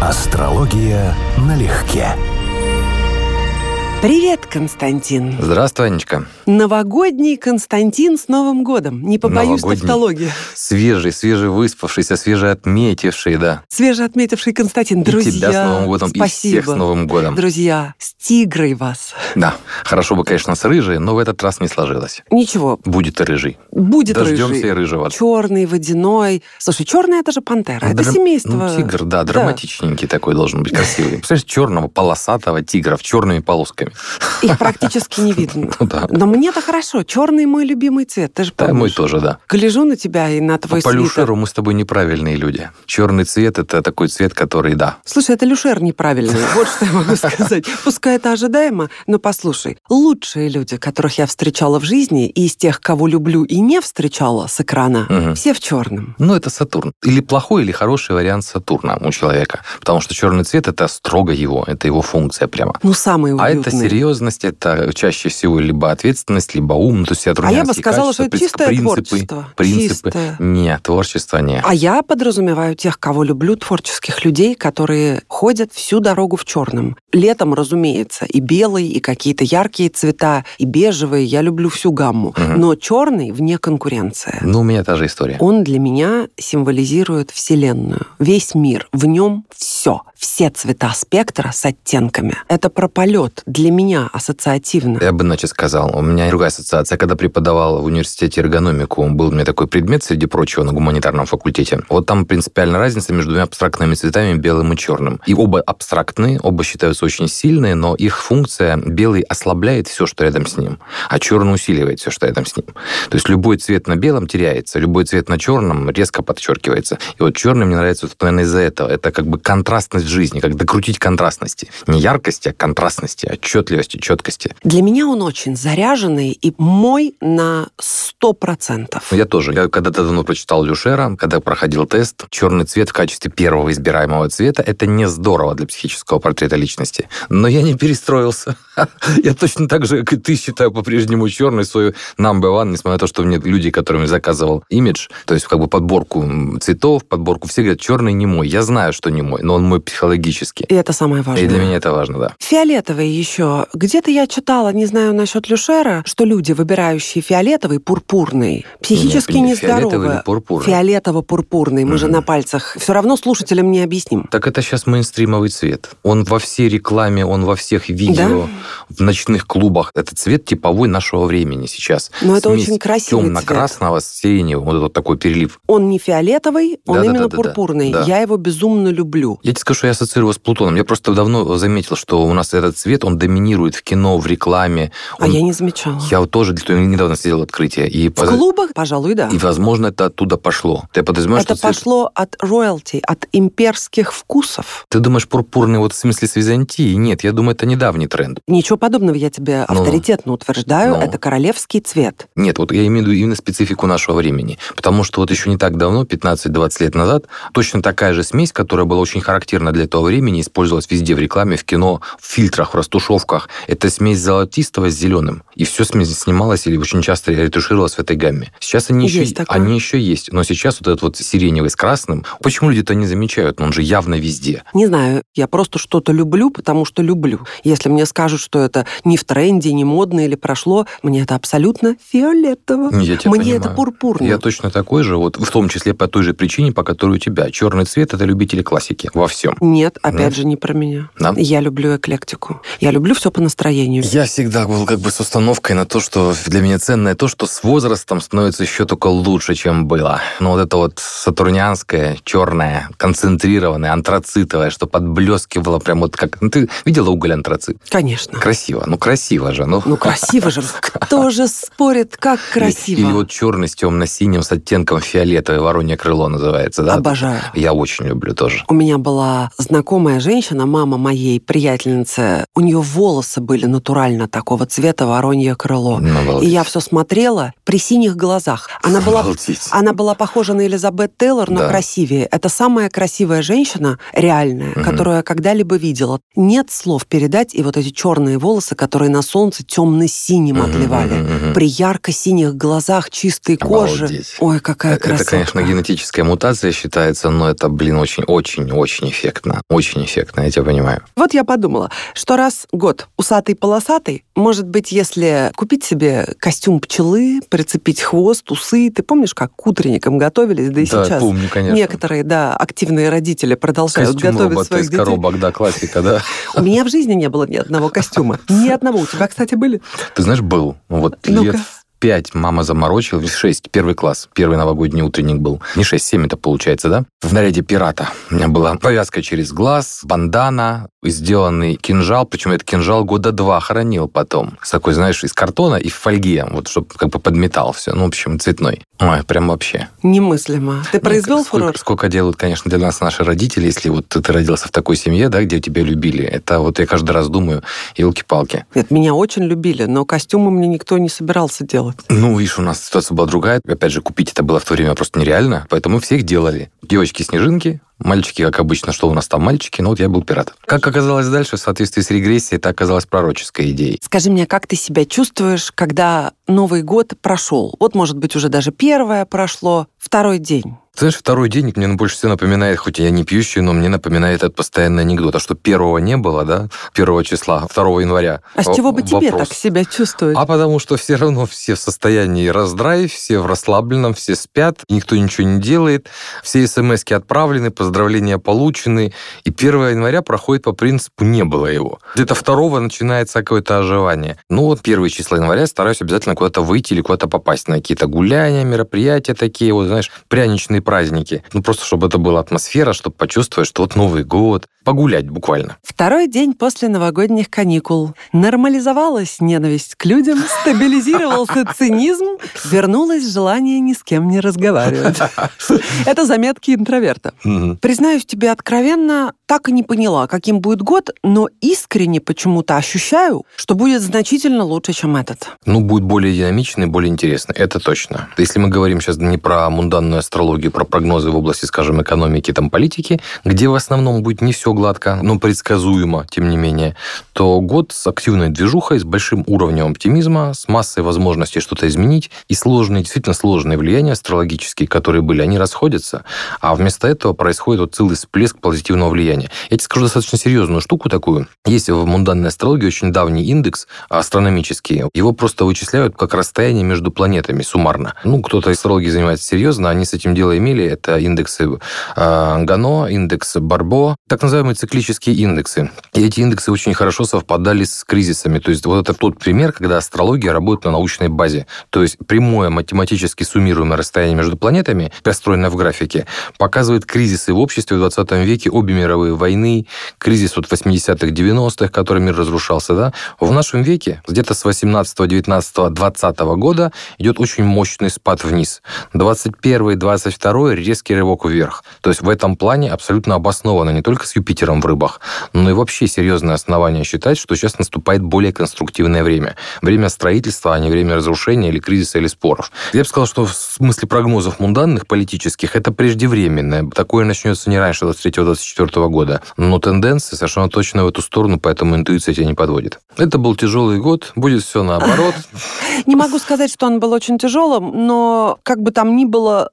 Астрология налегке. Привет, Константин. Здравствуй, Анечка. Новогодний Константин с Новым годом. Не побоюсь Новогодний. тавтологии. Свежий, свежевыспавшийся, свежеотметивший, да. Свежеотметивший Константин. Друзья, и тебя с Новым годом, спасибо. и всех с Новым годом. Друзья, с тигрой вас. Да, хорошо бы, конечно, с рыжей, но в этот раз не сложилось. Ничего, Будет и рыжий. будет Дождемся рыжий. и рыжего. Черный, водяной. Слушай, черный это же пантера. Это Драм- семейство. Ну, тигр, да, драматичненький такой должен быть, красивый. Представляешь, черного полосатого тигра в черными полосками. Их практически не видно. Ну да. Но мне-то хорошо. Черный мой любимый цвет. Ты же Да, помнишь. мой тоже, да. Гляжу на тебя и на твой По свитер. люшеру мы с тобой неправильные люди. Черный цвет – это такой цвет, который, да. Слушай, это люшер неправильный. Вот что я могу сказать. Пускай это ожидаемо, но послушай. Лучшие люди, которых я встречала в жизни, и из тех, кого люблю и не встречала с экрана, Мгм. все в черном. Ну, это Сатурн. Или плохой, или хороший вариант Сатурна у человека. Потому что черный цвет – это строго его, это его функция прямо. Ну, самый А уютный. Это серьезность, это чаще всего либо ответственность, либо ум, то есть все А я бы сказала, что качества, это чистое принципы, творчество. Принципы. Чистое. Нет, творчество нет. А я подразумеваю тех, кого люблю, творческих людей, которые ходят всю дорогу в черном. Летом, разумеется, и белый, и какие-то яркие цвета, и бежевые. Я люблю всю гамму. Мгм. Но черный вне конкуренции. Ну, у меня та же история. Он для меня символизирует Вселенную. Весь мир. В нем все. Все цвета спектра с оттенками. Это про полет. Для меня ассоциативно. Я бы иначе сказал. У меня другая ассоциация. Когда преподавал в университете эргономику, был у меня такой предмет, среди прочего, на гуманитарном факультете. Вот там принципиальная разница между двумя абстрактными цветами, белым и черным. И оба абстрактные, оба считаются очень сильные, но их функция белый ослабляет все, что рядом с ним, а черный усиливает все, что рядом с ним. То есть любой цвет на белом теряется, любой цвет на черном резко подчеркивается. И вот черный мне нравится, вот, наверное, из-за этого. Это как бы контрастность жизни, как докрутить контрастности. Не яркости, а контрастности, отчетливости, четкости. Для меня он очень заряженный и мой на сто процентов. Ну, Я тоже. Я когда-то давно прочитал Люшера, когда проходил тест. Черный цвет в качестве первого избираемого цвета – это не здорово для психического портрета личности. Но я не перестроился. Я точно так же, как и ты, считаю по-прежнему черный свой number one, несмотря на то, что мне люди, которыми заказывал имидж, то есть как бы подборку цветов, подборку, все говорят, черный не мой. Я знаю, что не мой, но он мой психологически. И это самое важное. И для меня это важно, да. Фиолетовый еще. Где-то я читала, не знаю насчет Люшера, что люди, выбирающие фиолетовый, пурпурный, психически Не, фиолетовый нездоровы. Фиолетово-пурпурный. Мы же Мгм. на пальцах. Все равно слушателям не объясним. Так это сейчас мейнстримовый цвет. Он во всей рекламе, он во всех видео, в ночных клубах. Это цвет типовой нашего времени сейчас. Но это Смесь очень красивый темно-красного с сиреневым, вот этот такой перелив. Он не фиолетовый, он Да-да-да-да-да. именно пурпурный. Да. Я его безумно люблю. Я тебе скажу, что я ассоциирую его с Плутоном. Я просто давно заметил, что у нас этот цвет, он доминирует в кино, в рекламе. А Он- я не замечала. Я вот тоже для- недавно сделал открытие. И, В поз- клубах, пожалуй, да. и, возможно, это оттуда пошло. Ты подразумеваешь, Это что цвет- пошло от роялти, от имперских вкусов. Ты думаешь, пурпурный вот в смысле с Византии? Нет, я думаю, это недавний тренд. Ничего подобного я тебе Ну. авторитетно утверждаю. Ну. Это королевский цвет. Нет, вот я имею в виду именно специфику нашего времени. Потому что вот еще не так давно, 15-20 лет назад, точно такая же смесь, которая была очень характерна для этого времени, использовалась везде в рекламе, в кино, в фильтрах, в растушевках. Это смесь золотистого с зеленым. И все смесь снималась или очень часто ретушировалась в этой гамме. Сейчас они еще, Есть такое. они еще есть. Но сейчас вот этот вот сиреневый с красным, почему люди это не замечают? Но он же явно везде. Не знаю, я просто что-то люблю, потому что люблю. Если мне скажут, что это не в тренде, не модно или прошло, мне это абсолютно фиолетово. Я тебя мне понимаю. это пурпурно. Я точно такой же, вот в том числе по той же причине, по которой у тебя. Черный цвет – это любители классики во всем. Нет, опять Да? же, не про меня. Да? Я люблю эклектику. Я люблю все по настроению. Я всегда был как бы с установкой на то, что для меня ценное то, что с возрастом становится еще только лучше, чем было. Но вот это вот сатурнианское, черное, концентрированное, антрацитовое, что подблескивало прям вот как... Ну, ты видела уголь антрацит? Конечно. Красиво. Ну, красиво же. Ну, Ну, красиво же. Кто же спорит, как красиво. Или вот черный с темно-синим, с оттенком фиолетовое, воронье крыло называется, да? Обожаю. Я очень люблю тоже. У меня была знакомая женщина, мама моей приятельницы. У нее волосы были натурально такого цвета воронье крыло. Ну, и я все смотрела при синих глазах. Она была, она была похожа на Элизабет Тейлор, но да. красивее. Это самая красивая женщина, реальная, угу. которую я когда-либо видела. Нет слов передать, и вот эти черные волосы, которые на солнце темно-синим угу, отливали. Угу. При ярко-синих глазах, чистой коже. Ой, какая красота. Это, конечно, генетическая мутация считается, но это, блин, очень-очень-очень эффектно. Очень эффектно, я тебя понимаю. Вот я подумала, что раз год усатый-полосатый, может быть, если купить себе костюм пчелы, прицепить хвост, усы, ты помнишь, как к утренникам готовились, да и да, сейчас помню, конечно. некоторые, да, активные родители продолжают Костюм готовить своих из детей. коробок, да, классика, да. У меня в жизни не было ни одного костюма. Ни одного. У тебя, кстати, были? Ты знаешь, был. Вот лет пять мама заморочила, шесть, первый класс, первый новогодний утренник был. Не шесть, семь это получается, да? В наряде пирата. У меня была повязка через глаз, бандана, сделанный кинжал, причем этот кинжал года два хранил потом. С такой, знаешь, из картона и в фольге, вот, чтобы как бы подметал все. Ну, в общем, цветной. Ой, прям вообще. Немыслимо. Ты произвел сколько, фурор? Сколько делают, конечно, для нас наши родители, если вот ты родился в такой семье, да, где тебя любили. Это вот я каждый раз думаю, елки-палки. Нет, меня очень любили, но костюмы мне никто не собирался делать. Ну, видишь, у нас ситуация была другая. Опять же, купить это было в то время просто нереально, поэтому всех делали. Девочки-снежинки, Мальчики, как обычно, что у нас там мальчики, но вот я был пират. Как оказалось дальше, в соответствии с регрессией, это оказалось пророческой идеей. Скажи мне, как ты себя чувствуешь, когда Новый год прошел? Вот, может быть, уже даже первое прошло, второй день. Знаешь, второй день мне больше всего напоминает, хоть я не пьющий, но мне напоминает этот постоянный анекдот. А что первого не было, да, первого числа, 2 января. А с чего бы Вопрос. тебе так себя чувствовать? А потому что все равно все в состоянии раздрайв, все в расслабленном, все спят, никто ничего не делает, все смс отправлены, поздравления получены, и 1 января проходит по принципу «не было его». Где-то второго начинается какое-то оживание. Ну вот первые числа января стараюсь обязательно куда-то выйти или куда-то попасть на какие-то гуляния, мероприятия такие, вот, знаешь, пряничные праздники. Ну, просто чтобы это была атмосфера, чтобы почувствовать, что вот Новый год. Погулять буквально. Второй день после новогодних каникул. Нормализовалась ненависть к людям, стабилизировался цинизм, вернулось желание ни с кем не разговаривать. Это заметки интроверта. Признаюсь тебе откровенно, так и не поняла, каким будет год, но искренне почему-то ощущаю, что будет значительно лучше, чем этот. Ну, будет более динамичный, более интересный, это точно. Если мы говорим сейчас не про мунданную астрологию, про прогнозы в области, скажем, экономики, там, политики, где в основном будет не все гладко, но предсказуемо, тем не менее, то год с активной движухой, с большим уровнем оптимизма, с массой возможностей что-то изменить, и сложные, действительно сложные влияния астрологические, которые были, они расходятся, а вместо этого происходит вот целый всплеск позитивного влияния. Я тебе скажу достаточно серьезную штуку такую. Есть в мунданной астрологии очень давний индекс астрономический. Его просто вычисляют как расстояние между планетами суммарно. Ну, кто-то из астрологии занимается серьезно, они с этим имели. Это индексы э, Гано, индекс Барбо, так называемые циклические индексы. И эти индексы очень хорошо совпадали с кризисами. То есть вот это тот пример, когда астрология работает на научной базе. То есть прямое математически суммируемое расстояние между планетами, построенное в графике, показывает кризисы в обществе в 20 веке, обе мировые войны, кризис вот 80-х, 90-х, который мир разрушался, да. В нашем веке, где-то с 18 19 20 года идет очень мощный спад вниз. 21 22 резкий рывок вверх. То есть в этом плане абсолютно обосновано не только с Юпитером в рыбах, но и вообще серьезное основание считать, что сейчас наступает более конструктивное время. Время строительства, а не время разрушения или кризиса, или споров. Я бы сказал, что в смысле прогнозов мунданных политических это преждевременное. Такое начнется не раньше 23-24 года. Но тенденции совершенно точно в эту сторону, поэтому интуиция тебя не подводит. Это был тяжелый год, будет все наоборот. Не могу сказать, что он был очень тяжелым, но как бы там ни было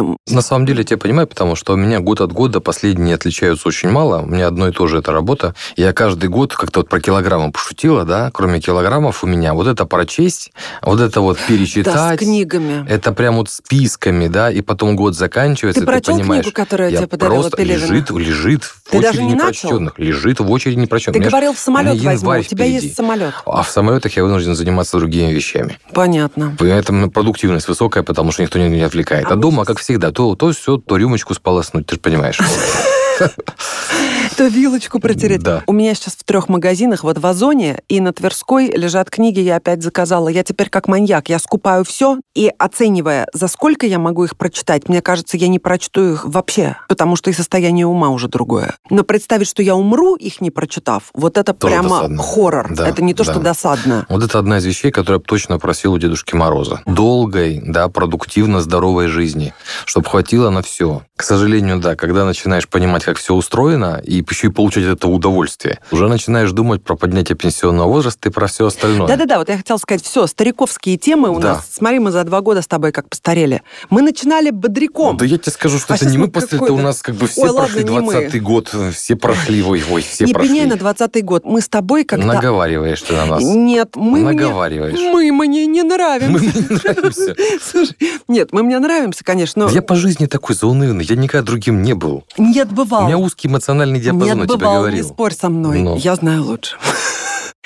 скучным. На самом деле, я тебя понимаю, потому что у меня год от года последние отличаются очень мало. У меня одно и то же это работа. Я каждый год как-то вот про килограммы пошутила, да, кроме килограммов у меня вот это прочесть, вот это вот перечитать. Да, с книгами. Это прям вот списками, да, и потом год заканчивается, ты, прочел ты понимаешь. книгу, которую я тебе подарила просто Пелевина? лежит, лежит в Ты очереди даже не непрочтенных. Лежит в очереди непрочтенных. Ты Понимаешь, говорил, в самолет меня возьму. У тебя впереди. есть самолет. А в самолетах я вынужден заниматься другими вещами. Понятно. Поэтому продуктивность высокая, потому что никто не, не отвлекает. А, дома, как всегда, то, то все, то рюмочку сполоснуть, ты же понимаешь. То вилочку протереть. Да. У меня сейчас в трех магазинах, вот в Озоне и на Тверской лежат книги, я опять заказала. Я теперь как маньяк, я скупаю все и оценивая, за сколько я могу их прочитать, мне кажется, я не прочту их вообще, потому что и состояние ума уже другое. Но представить, что я умру, их не прочитав, вот это Тоже прямо досадно. хоррор. Да, это не то, что да. досадно. Вот это одна из вещей, которую я точно просил у Дедушки Мороза. Долгой, да, продуктивно здоровой жизни, чтобы хватило на все. К сожалению, да, когда начинаешь понимать, как все устроено, и еще и получать этого удовольствие, уже начинаешь думать про поднятие пенсионного возраста и про все остальное. Да-да-да, вот я хотела сказать, все, стариковские темы у Да. нас, смотри, мы за два года с тобой как постарели. Мы начинали бодряком. Да я тебе скажу, что А это не мы какой-то- этого у нас как бы все Ой, ладно, прошли не мы. 20-й год, все прошли, ой, ой, все не прошли. пеняй на 20-й год. Мы с тобой как-то... Наговариваешь ты на нас. Нет, мы мне... Наговариваешь. Мы мне не нравимся. Мы мне не нравимся. Слушай, нет, мы мне нравимся, конечно, но Я по жизни такой заунывный, я никогда другим не был. не У отбывал. меня узкий эмоциональный не диапазон, тебе отбывал, не говорил. спорь со мной. Ну. Я знаю лучше.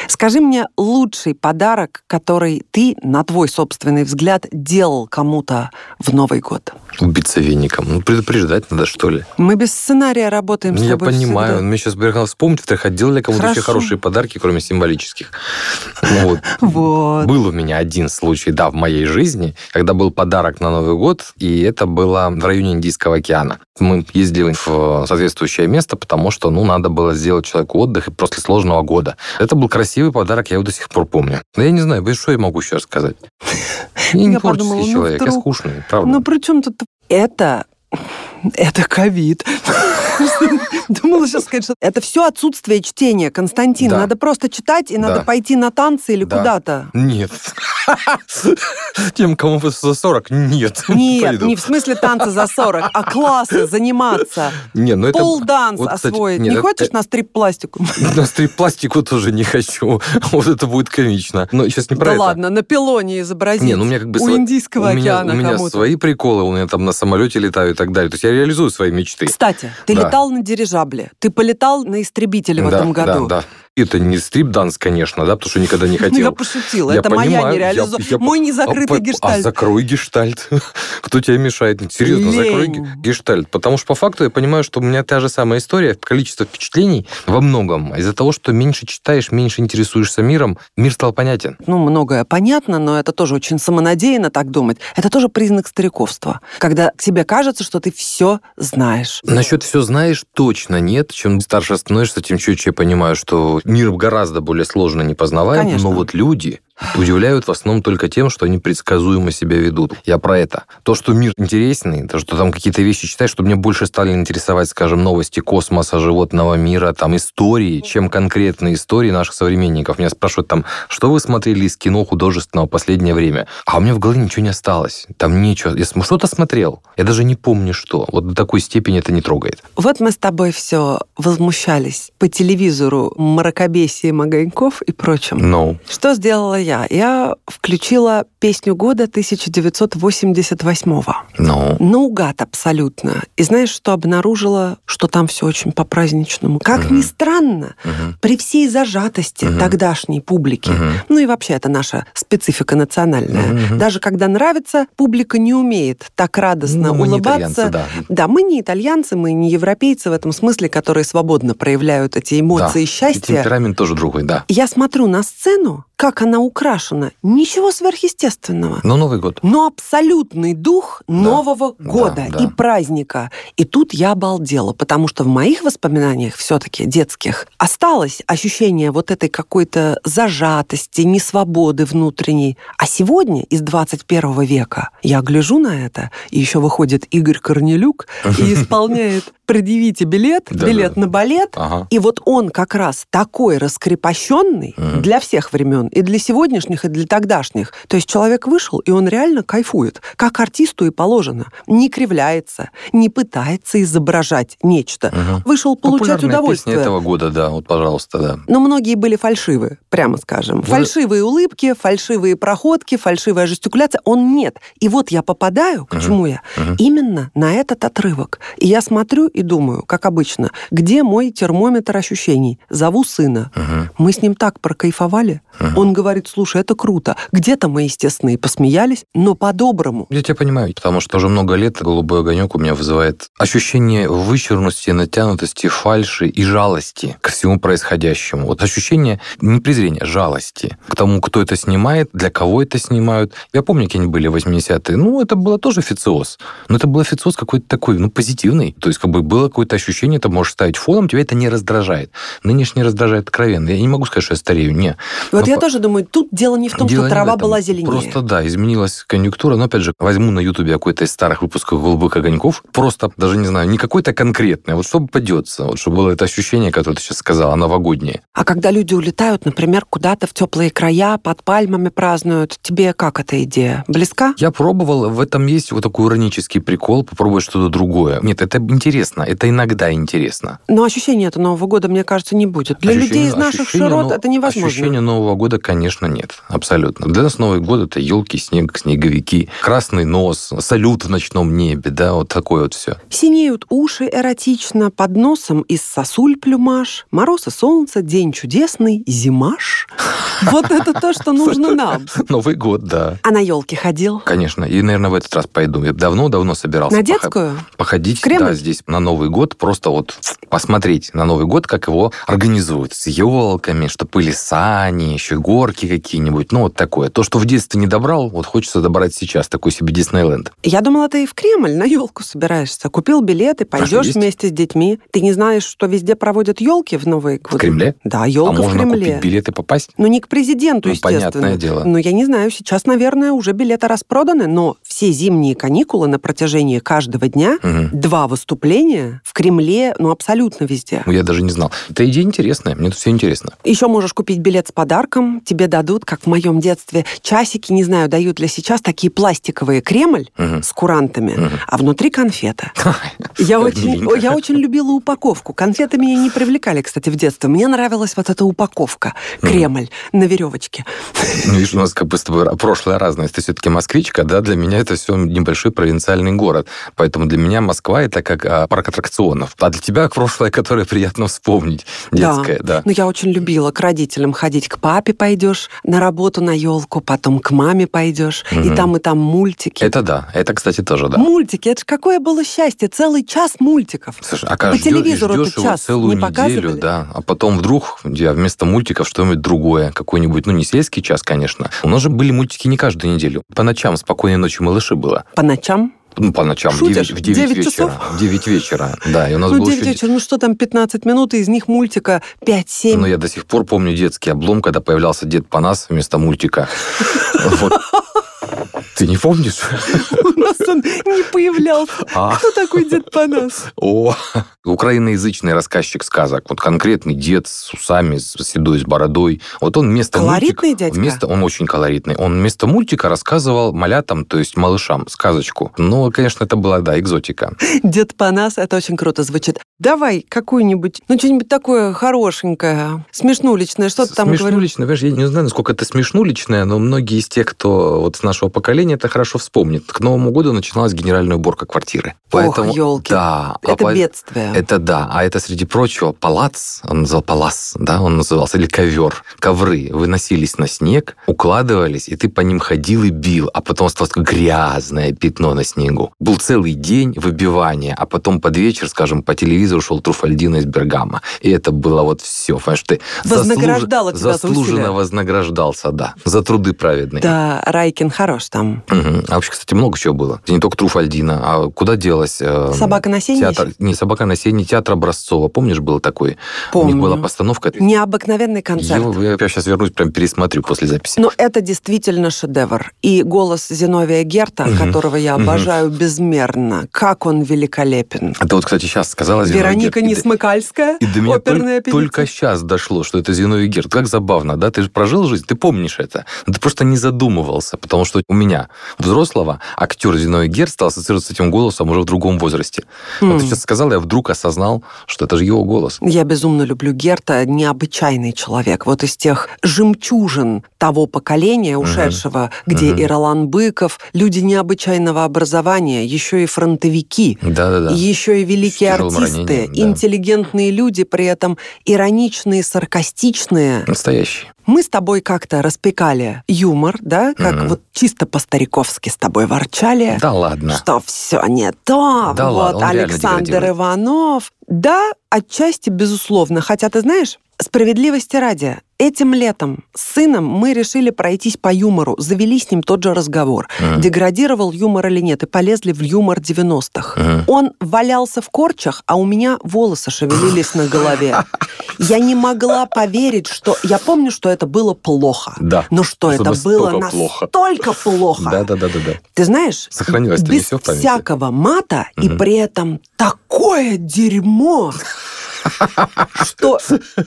Скажи мне лучший подарок, который ты, на твой собственный взгляд, делал кому-то в Новый год. Убиться веником. Ну, предупреждать надо, что ли. Мы без сценария работаем с Ну, я тобой понимаю. всегда. Мне сейчас приехал вспомнить, во-вторых, делали кому-то еще хорошие подарки, кроме символических. Вот. Вот. Был у меня один случай, да, в моей жизни, когда был подарок на Новый год, и это было в районе Индийского океана. Мы ездили в соответствующее место, потому что, ну, надо было сделать человеку отдых после сложного года. Это был красивый подарок, я его до сих пор помню. Но я не знаю, что я могу еще рассказать. Я не творческий ну, человек, я скучный, правда. Ну, при чем тут... Это... Это ковид. Думала сейчас сказать, что это все отсутствие чтения, Константин. Да. Надо просто читать, и надо Да. пойти на танцы или Да. куда-то. Нет. Тем, кому за 40, нет. Нет, не в смысле танцы за 40, а классы, заниматься. Не, ну это... Пол-данс вот, кстати, освоить. нет, не это- хочешь на стрип-пластику? На стрип-пластику тоже не хочу. Вот это будет комично. Но сейчас не про Да это. ладно, на пилоне изобразить. Не, ну у меня как бы У сво- Индийского у меня, океана у меня свои приколы, у меня там на самолете летаю и так далее. То есть я реализую свои мечты. Кстати, ты Да. летал на дирижабле, ты полетал на истребителе в да, этом году. Да, да. Это не стрип-данс, конечно, да, потому что никогда не Ну, я хотел. пошутила. Я это моя понимаю, нереализованная. я- я- Мой незакрытый а, по- гештальт. А закрой гештальт. Кто тебе мешает? Серьезно, закрой Лень. гештальт. Потому что по факту я понимаю, что у меня та же самая история, количество впечатлений во многом. Из-за того, что меньше читаешь, меньше интересуешься миром, мир стал понятен. Ну, многое понятно, но это тоже очень самонадеянно так думать. Это тоже признак стариковства. Когда тебе кажется, что ты все знаешь. Насчет все знаешь, точно нет. Чем старше становишься, тем чуть я понимаю, что мир гораздо более сложно не познаваем. Конечно. Но вот люди удивляют в основном только тем, что они предсказуемо себя ведут. Я про это. То, что мир интересный, то, что там какие-то вещи читаешь, чтобы мне больше стали интересовать, скажем, новости космоса, животного мира, там, истории, чем конкретные истории наших современников. Меня спрашивают там, что вы смотрели из кино художественного в последнее время? А у меня в голове ничего не осталось. Там ничего. Я что-то смотрел. Я даже не помню, что. Вот до такой степени это не трогает. Вот мы с тобой все возмущались по телевизору мракобесием огоньков и прочим. No. Что сделала я? Я включила песню года 1988-го. No. Наугад абсолютно. И знаешь, что обнаружила? Что там все очень по-праздничному. Как Мгм. ни странно, Мгм. при всей зажатости Мгм. тогдашней публики, Мгм. ну и вообще это наша специфика национальная, Мгм. даже когда нравится, публика не умеет так радостно Ну, улыбаться. да. Да, мы не итальянцы, мы не европейцы в этом смысле, которые свободно проявляют эти эмоции Да. И счастья. темперамент тоже другой, да. Я смотрю на сцену, как она украшена. Ничего сверхъестественного. Но Новый год. Но абсолютный дух Нового да, года да. и праздника. И тут я обалдела, потому что в моих воспоминаниях все-таки детских осталось ощущение вот этой какой-то зажатости, несвободы внутренней. А сегодня, из 21 века, я гляжу на это, и еще выходит Игорь Корнелюк и исполняет «Предъявите билет», Да, билет да. на балет, Ага. и вот он как раз такой раскрепощенный Мгм. для всех времен, и для сегодняшних, и для тогдашних. То есть человек вышел, и он реально кайфует, как артисту и положено. Не кривляется, не пытается изображать нечто. Мгм. Вышел получать Популярная удовольствие. песня этого года, да, вот, пожалуйста, да. Но многие были фальшивы, прямо скажем. Вы- Фальшивые улыбки, фальшивые проходки, фальшивая жестикуляция. Он нет. И вот я попадаю, к Мгм. чему я? Мгм. Именно на этот отрывок. И я смотрю и думаю, как обычно, где мой термометр ощущений? Зову сына. Мгм. Мы с ним так прокайфовали. Мгм. Он говорит, слушай, это круто. Где-то мы, естественно, и посмеялись, но по-доброму. Я тебя понимаю, потому что уже много лет голубой огонек у меня вызывает ощущение вычурности, натянутости, фальши и жалости к всему происходящему. Вот ощущение не презрения, жалости к тому, кто это снимает, для кого это снимают. Я помню, какие они были 80-е. Ну, это было тоже официоз. Но это был официоз какой-то такой, ну, позитивный. То есть, как бы было какое-то ощущение, ты можешь ставить фоном, тебя это не раздражает. Нынешний раздражает откровенно. Я не могу сказать, что я старею, не. Вот Но я по- тоже думаю, тут дело не в том, Дело что трава была зеленее. Просто, да, изменилась конъюнктура. Но, опять же, возьму на Ютубе какой-то из старых выпусков «Голубых огоньков». Просто, даже не знаю, не какой-то конкретный, а вот чтобы попадется. Вот чтобы было это ощущение, которое ты сейчас сказала, новогоднее. А когда люди улетают, например, куда-то в теплые края, под пальмами празднуют, тебе как эта идея? Близка? Я пробовал, в этом есть вот такой иронический прикол, попробовать что-то другое. Нет, это интересно, это иногда интересно. Но ощущения это Нового года, мне кажется, не будет. Для Ощущение- людей из наших ощущение широт нов- это невозможно. Ощущения Нового года, конечно, нет. Абсолютно. Для нас Новый год это елки, снег, снеговики, красный нос, салют в ночном небе, да, вот такое вот все. Синеют уши эротично, под носом из сосуль плюмаж, мороз и солнце, день чудесный, зимаш. Вот это то, что нужно нам. Новый год, да. А на елке ходил? Конечно. И, наверное, в этот раз пойду. Я давно-давно собирался На детскую? походить да, здесь на Новый год, просто вот посмотреть на Новый год, как его организуют. С елками, что были сани, еще горки какие-нибудь. Ну, вот такое. То, что в детстве не добрал, вот хочется добрать сейчас. Такой себе Диснейленд. Я думала, ты и в Кремль на елку собираешься. Купил билеты, А пойдешь есть? вместе с детьми. Ты не знаешь, что везде проводят елки в Новый год? В Кремле? Да, а елка в можно Кремле. купить билеты попасть? Ну, не к президенту, Ну, естественно. понятное дело. Ну, я не знаю, сейчас, наверное, уже билеты распроданы, но все зимние каникулы на протяжении каждого дня Мгм. два выступления в Кремле, ну, абсолютно везде. Ну, Я даже не знал. Эта идея интересная, мне тут все интересно. Еще можешь купить билет с подарком, тебе дадут, как в моем детстве, часики, не знаю, дают ли сейчас, такие пластиковые Кремль Мгм. с курантами, Мгм. а внутри конфета. Я очень, я очень любила упаковку. Конфеты меня не привлекали, кстати, в детстве. Мне нравилась вот эта упаковка. Кремль на веревочке. Ну, видишь, у нас как бы с тобой прошлое разное. Ты все-таки москвичка, да, для меня это все небольшой провинциальный город. Поэтому для меня Москва это как а, парк аттракционов. А для тебя прошлое, которое приятно вспомнить. Детское, да. Ну, я очень любила к родителям ходить. К папе пойдешь на работу на елку, потом к маме пойдешь. И Мгм. там, и там мультики. Это да, это, кстати, тоже да. Мультики, это ж какое было счастье, целый час мультиков. Слушай, а По телевизору ждешь его час целую не неделю, показывали? да, а потом вдруг я вместо мультиков что-нибудь другое, какой-нибудь, ну, не сельский час, конечно. У нас же были мультики не каждую неделю. По ночам «Спокойной ночи, малыши» было. По ночам. Ну, по ночам, в Шутишь? 9, в 9 Девять вечера. часов? В 9 вечера, да. И у нас ну, был 9 еще... вечера, ну что там, 15 минут, и из них мультика 5-7. Но я до сих пор помню детский облом, когда появлялся Дед Панас вместо мультика. Ты не помнишь? У нас он не появлялся. А, Кто такой Дед Панас? О, украиноязычный рассказчик сказок. Вот конкретный дед с усами, с седой, с бородой. Вот он вместо Колоритный мультика... дядька? Вместо, он очень колоритный. Он вместо мультика рассказывал малятам, то есть малышам, сказочку. Ну, конечно, это была, да, экзотика. Дед Панас, это очень круто звучит. Давай какую-нибудь, ну, что-нибудь такое хорошенькое, смешнуличное, что ты там говорил? Смешнуличное, понимаешь, я не знаю, насколько это смешнуличное, но многие из тех, кто вот с нашего поколения, это хорошо вспомнит. К Новому году начиналась генеральная уборка квартиры. Поэтому, ёлки. Да. а Это по- бедствие. Это да, а это, среди прочего, палац, он называл палас, да, он назывался, или ковер. Ковры выносились на снег, укладывались, и ты по ним ходил и бил, а потом осталось грязное пятно на снегу. Был целый день выбивания, а потом под вечер, скажем, по телевизору шел Труфальдино из Бергама. И это было вот все, понимаешь, ты Вознаграждало тебя за усилия. заслуженно вознаграждался, да, за труды праведные. Да, Райкин хорош там. Мгм. А вообще, кстати, много чего было. Не только Труфальдина, а куда делась... э, Собака на сене Театр, не «Собака на сене», театр Образцова. Помнишь, был такой? У них была Помню. постановка. Необыкновенный концерт. Я, я сейчас вернусь, прям пересмотрю после записи. Но это действительно шедевр. И голос Зиновия Герта, Мгм. которого я обожаю безмерно, как он великолепен. Это вот, кстати, сейчас сказала Зиновий Вероника Герд. И- Несмыкальская, И до меня оперная толь- певица. только сейчас дошло, что это Зиновий Герд. Как забавно, да? Ты же прожил жизнь, ты помнишь это. Но ты просто не задумывался, потому что у меня взрослого, актер Зиной Гер стал ассоциироваться с этим голосом уже в другом возрасте. Mm. Вот ты сейчас сказал, я вдруг осознал, что это же его голос. Я безумно люблю Герта, необычайный человек. Вот из тех жемчужин того поколения ушедшего, uh-huh. где uh-huh. и Ролан Быков, люди необычайного образования, еще и фронтовики, Да-да-да. еще и великие артисты, ранением, да. интеллигентные люди, при этом ироничные, саркастичные. Настоящие. Мы с тобой как-то распекали юмор, да, как mm вот чисто по-стариковски с тобой ворчали. Да ладно. Что все не то. Да вот ладно, Александр Иванов. Да, отчасти, безусловно. Хотя, ты знаешь, справедливости ради, Этим летом с сыном мы решили пройтись по юмору, завели с ним тот же разговор. Uh-huh. Деградировал юмор или нет, и полезли в юмор 90-х. Uh-huh. Он валялся в корчах, а у меня волосы шевелились на голове. Я не могла поверить, что... Я помню, что это было плохо. Да. Но что это было настолько плохо. Да, да, да, да. Ты знаешь, Сохранилось без всякого мата и при этом такое дерьмо что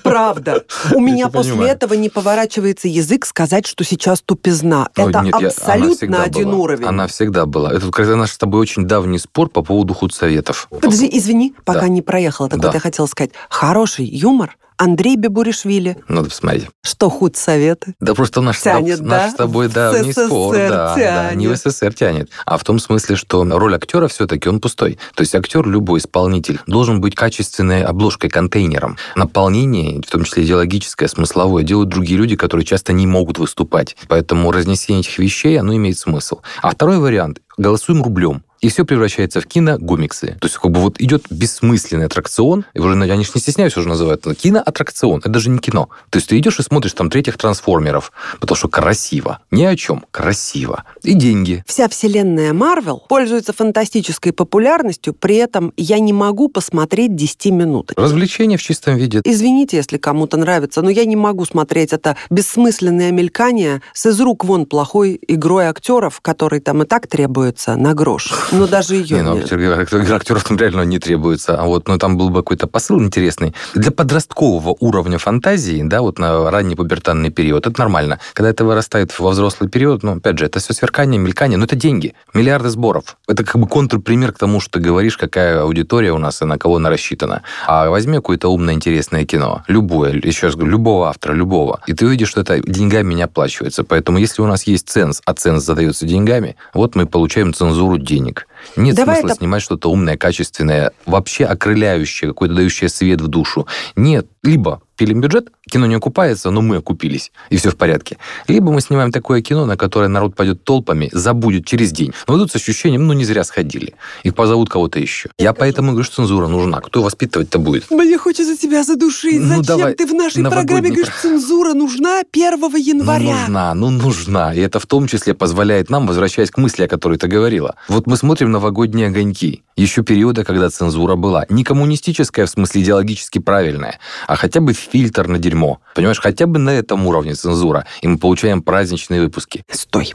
правда. У меня после этого не поворачивается язык сказать, что сейчас тупизна. Это абсолютно один уровень. Она всегда была. Это когда наш с тобой очень давний спор по поводу худсоветов. Подожди, извини, пока не проехала. Так вот я хотела сказать. Хороший юмор Андрей Бебуришвили. Надо посмотреть. Что худ советы? Да просто наш, тянет, наш да? с тобой, да, в не спор, да, да, не в СССР тянет, а в том смысле, что роль актера все-таки он пустой. То есть актер, любой исполнитель, должен быть качественной обложкой, контейнером. Наполнение, в том числе идеологическое, смысловое, делают другие люди, которые часто не могут выступать. Поэтому разнесение этих вещей, оно имеет смысл. А второй вариант голосуем рублем и все превращается в киногомиксы. То есть как бы вот идет бессмысленный аттракцион, и уже, же не стесняются уже называют, но киноаттракцион, это даже не кино. То есть ты идешь и смотришь там третьих трансформеров, потому что красиво. Ни о чем, красиво. И деньги. Вся вселенная Марвел пользуется фантастической популярностью, при этом я не могу посмотреть 10 минут. Развлечение в чистом виде. Извините, если кому-то нравится, но я не могу смотреть это бессмысленное мелькание с из рук вон плохой игрой актеров, который там и так требуется на грош. Но даже ее не, ну, нет. актеров там реально не требуется. А вот, ну, там был бы какой-то посыл интересный. Для подросткового уровня фантазии, да, вот на ранний пубертанный период, это нормально. Когда это вырастает во взрослый период, ну, опять же, это все сверкание, мелькание, но это деньги, миллиарды сборов. Это как бы контрпример к тому, что ты говоришь, какая аудитория у нас и на кого она рассчитана. А возьми какое-то умное, интересное кино, любое, еще раз говорю, любого автора, любого, и ты увидишь, что это деньгами не оплачивается. Поэтому если у нас есть ценз, а ценз задается деньгами, вот мы получаем цензуру денег денег. Нет Давай смысла это... снимать что-то умное, качественное, вообще окрыляющее, какое-то дающее свет в душу. Нет, либо пилим бюджет, кино не окупается, но мы окупились, и все в порядке. Либо мы снимаем такое кино, на которое народ пойдет толпами, забудет через день. Но идут с ощущением, ну, не зря сходили. Их позовут кого-то еще. Я поэтому говорю, что цензура нужна. Кто воспитывать-то будет? Мне хочется тебя задушить. Ну, Зачем давай, ты в нашей программе говоришь, цензура нужна 1 января? Ну, нужна, ну, нужна. И это в том числе позволяет нам, возвращаясь к мысли, о которой ты говорила. Вот мы смотрим новогодние огоньки. Еще периода, когда цензура была. Не коммунистическая, в смысле идеологически правильная, а хотя бы фильтр на дерьмо. Понимаешь, хотя бы на этом уровне цензура. И мы получаем праздничные выпуски. Стой.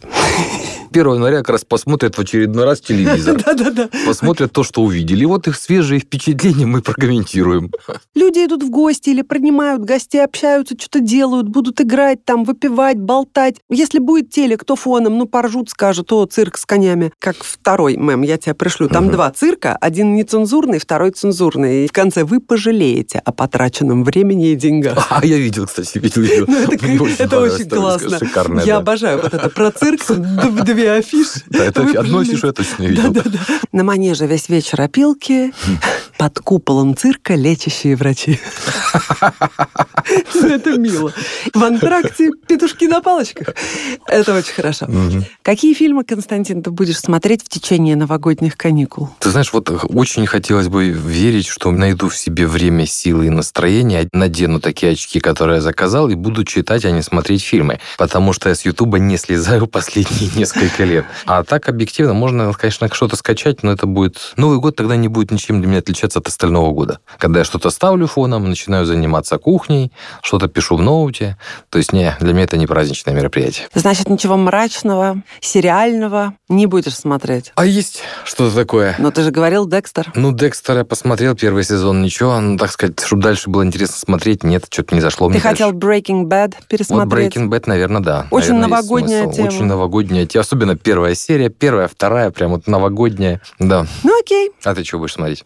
1 января как раз посмотрят в очередной раз телевизор. Да-да-да. Посмотрят то, что увидели. Вот их свежие впечатления мы прокомментируем. Люди идут в гости или принимают гостей, общаются, что-то делают, будут играть там, выпивать, болтать. Если будет телек, то фоном, ну, поржут, скажут, о, цирк с конями. Как второй мем, я тебя пришлю. Там два цирка, один нецензурный, второй цензурный. И в конце вы пожалеете о потраченном времени и деньгах. А, я видел, кстати, видел. Ну, это, это очень классно. Я да. обожаю вот это про цирк, две афиши. Да, это одну афишу я точно видел. Да, да, да. На манеже весь вечер опилки, под куполом цирка лечащие врачи. Это мило. В антракте петушки на палочках. Это очень хорошо. Какие фильмы, Константин, ты будешь смотреть в течение новогодних каникул? Ты знаешь, вот очень хотелось бы верить, что найду в себе время, силы и настроение, надену такие очки, которые я заказал, и буду читать, а не смотреть фильмы. Потому что я с Ютуба не слезаю последние несколько лет. А так, объективно, можно, конечно, что-то скачать, но это будет... Новый год тогда не будет ничем для меня отличаться от остального года. Когда я что-то ставлю фоном, начинаю заниматься кухней, что-то пишу в ноуте. То есть, не, для меня это не праздничное мероприятие. Значит, ничего мрачного, сериального не будешь смотреть? А есть что-то такое. Но ты же говорил Декстер. Ну, Декстер я посмотрел первый сезон, ничего. Ну, так сказать, чтобы дальше было интересно смотреть, нет, что-то не зашло Ты хотел дальше. Breaking Bad пересмотреть? Вот Breaking Bad, наверное, да. Очень наверное, новогодняя тема. Очень новогодняя тема. Особенно Особенно первая серия, первая, вторая, прям вот новогодняя. Да. Ну окей. А ты что будешь смотреть?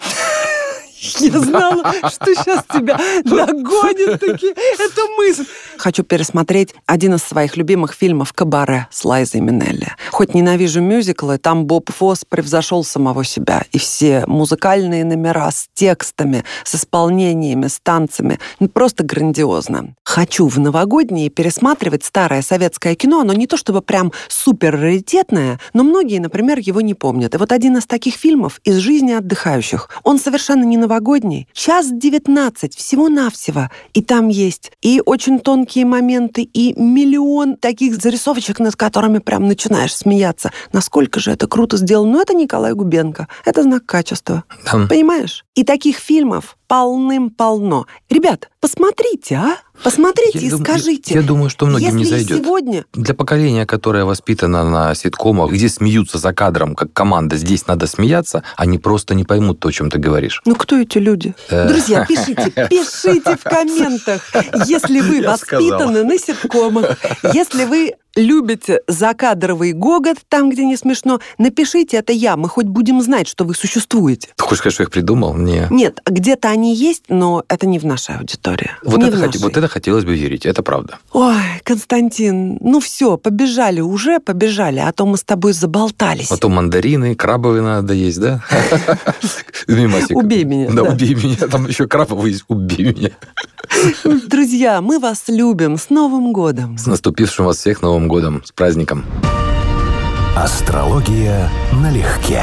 Я знала, что сейчас тебя догонит таки эта мысль. Хочу пересмотреть один из своих любимых фильмов «Кабаре» с Лайзой Минелли. Хоть ненавижу мюзиклы, там Боб Фосс превзошел самого себя. И все музыкальные номера с текстами, с исполнениями, с танцами. Ну, просто грандиозно. Хочу в новогодние пересматривать старое советское кино. Оно не то чтобы прям супер раритетное, но многие, например, его не помнят. И вот один из таких фильмов из жизни отдыхающих. Он совершенно не новогодний. Час 19 всего-навсего. И там есть и очень тонкие моменты, и миллион таких зарисовочек, над которыми прям начинаешь смеяться. Насколько же это круто сделано. Но это Николай Губенко. Это знак качества. Там Понимаешь? И таких фильмов полным-полно. Ребят, посмотрите, а? Посмотрите Я и дум- скажите. Я думаю, что многим если не зайдет. сегодня Для поколения, которое воспитано на ситкомах, где смеются за кадром, как команда, здесь надо смеяться, они просто не поймут то, о чем ты говоришь. Ну, кто эти люди? Э. Друзья, пишите, пишите в комментах, если вы воспитаны на ситкомах, если вы любите закадровый гогот там, где не смешно, напишите, это я, мы хоть будем знать, что вы существуете. Ты хочешь сказать, что я их придумал? Не. Нет, где-то они есть, но это не в нашей аудитории. Вот Не это, нашей. вот это хотелось бы верить, это правда. Ой, Константин, ну все, побежали уже, побежали, а то мы с тобой заболтались. Потом мандарины, крабовые надо есть, да? Убей меня, Да, убей меня. Там еще крабовые есть. Убей меня. Друзья, мы вас любим. С Новым годом! С наступившим вас всех Годом. С праздником. Астрология налегке.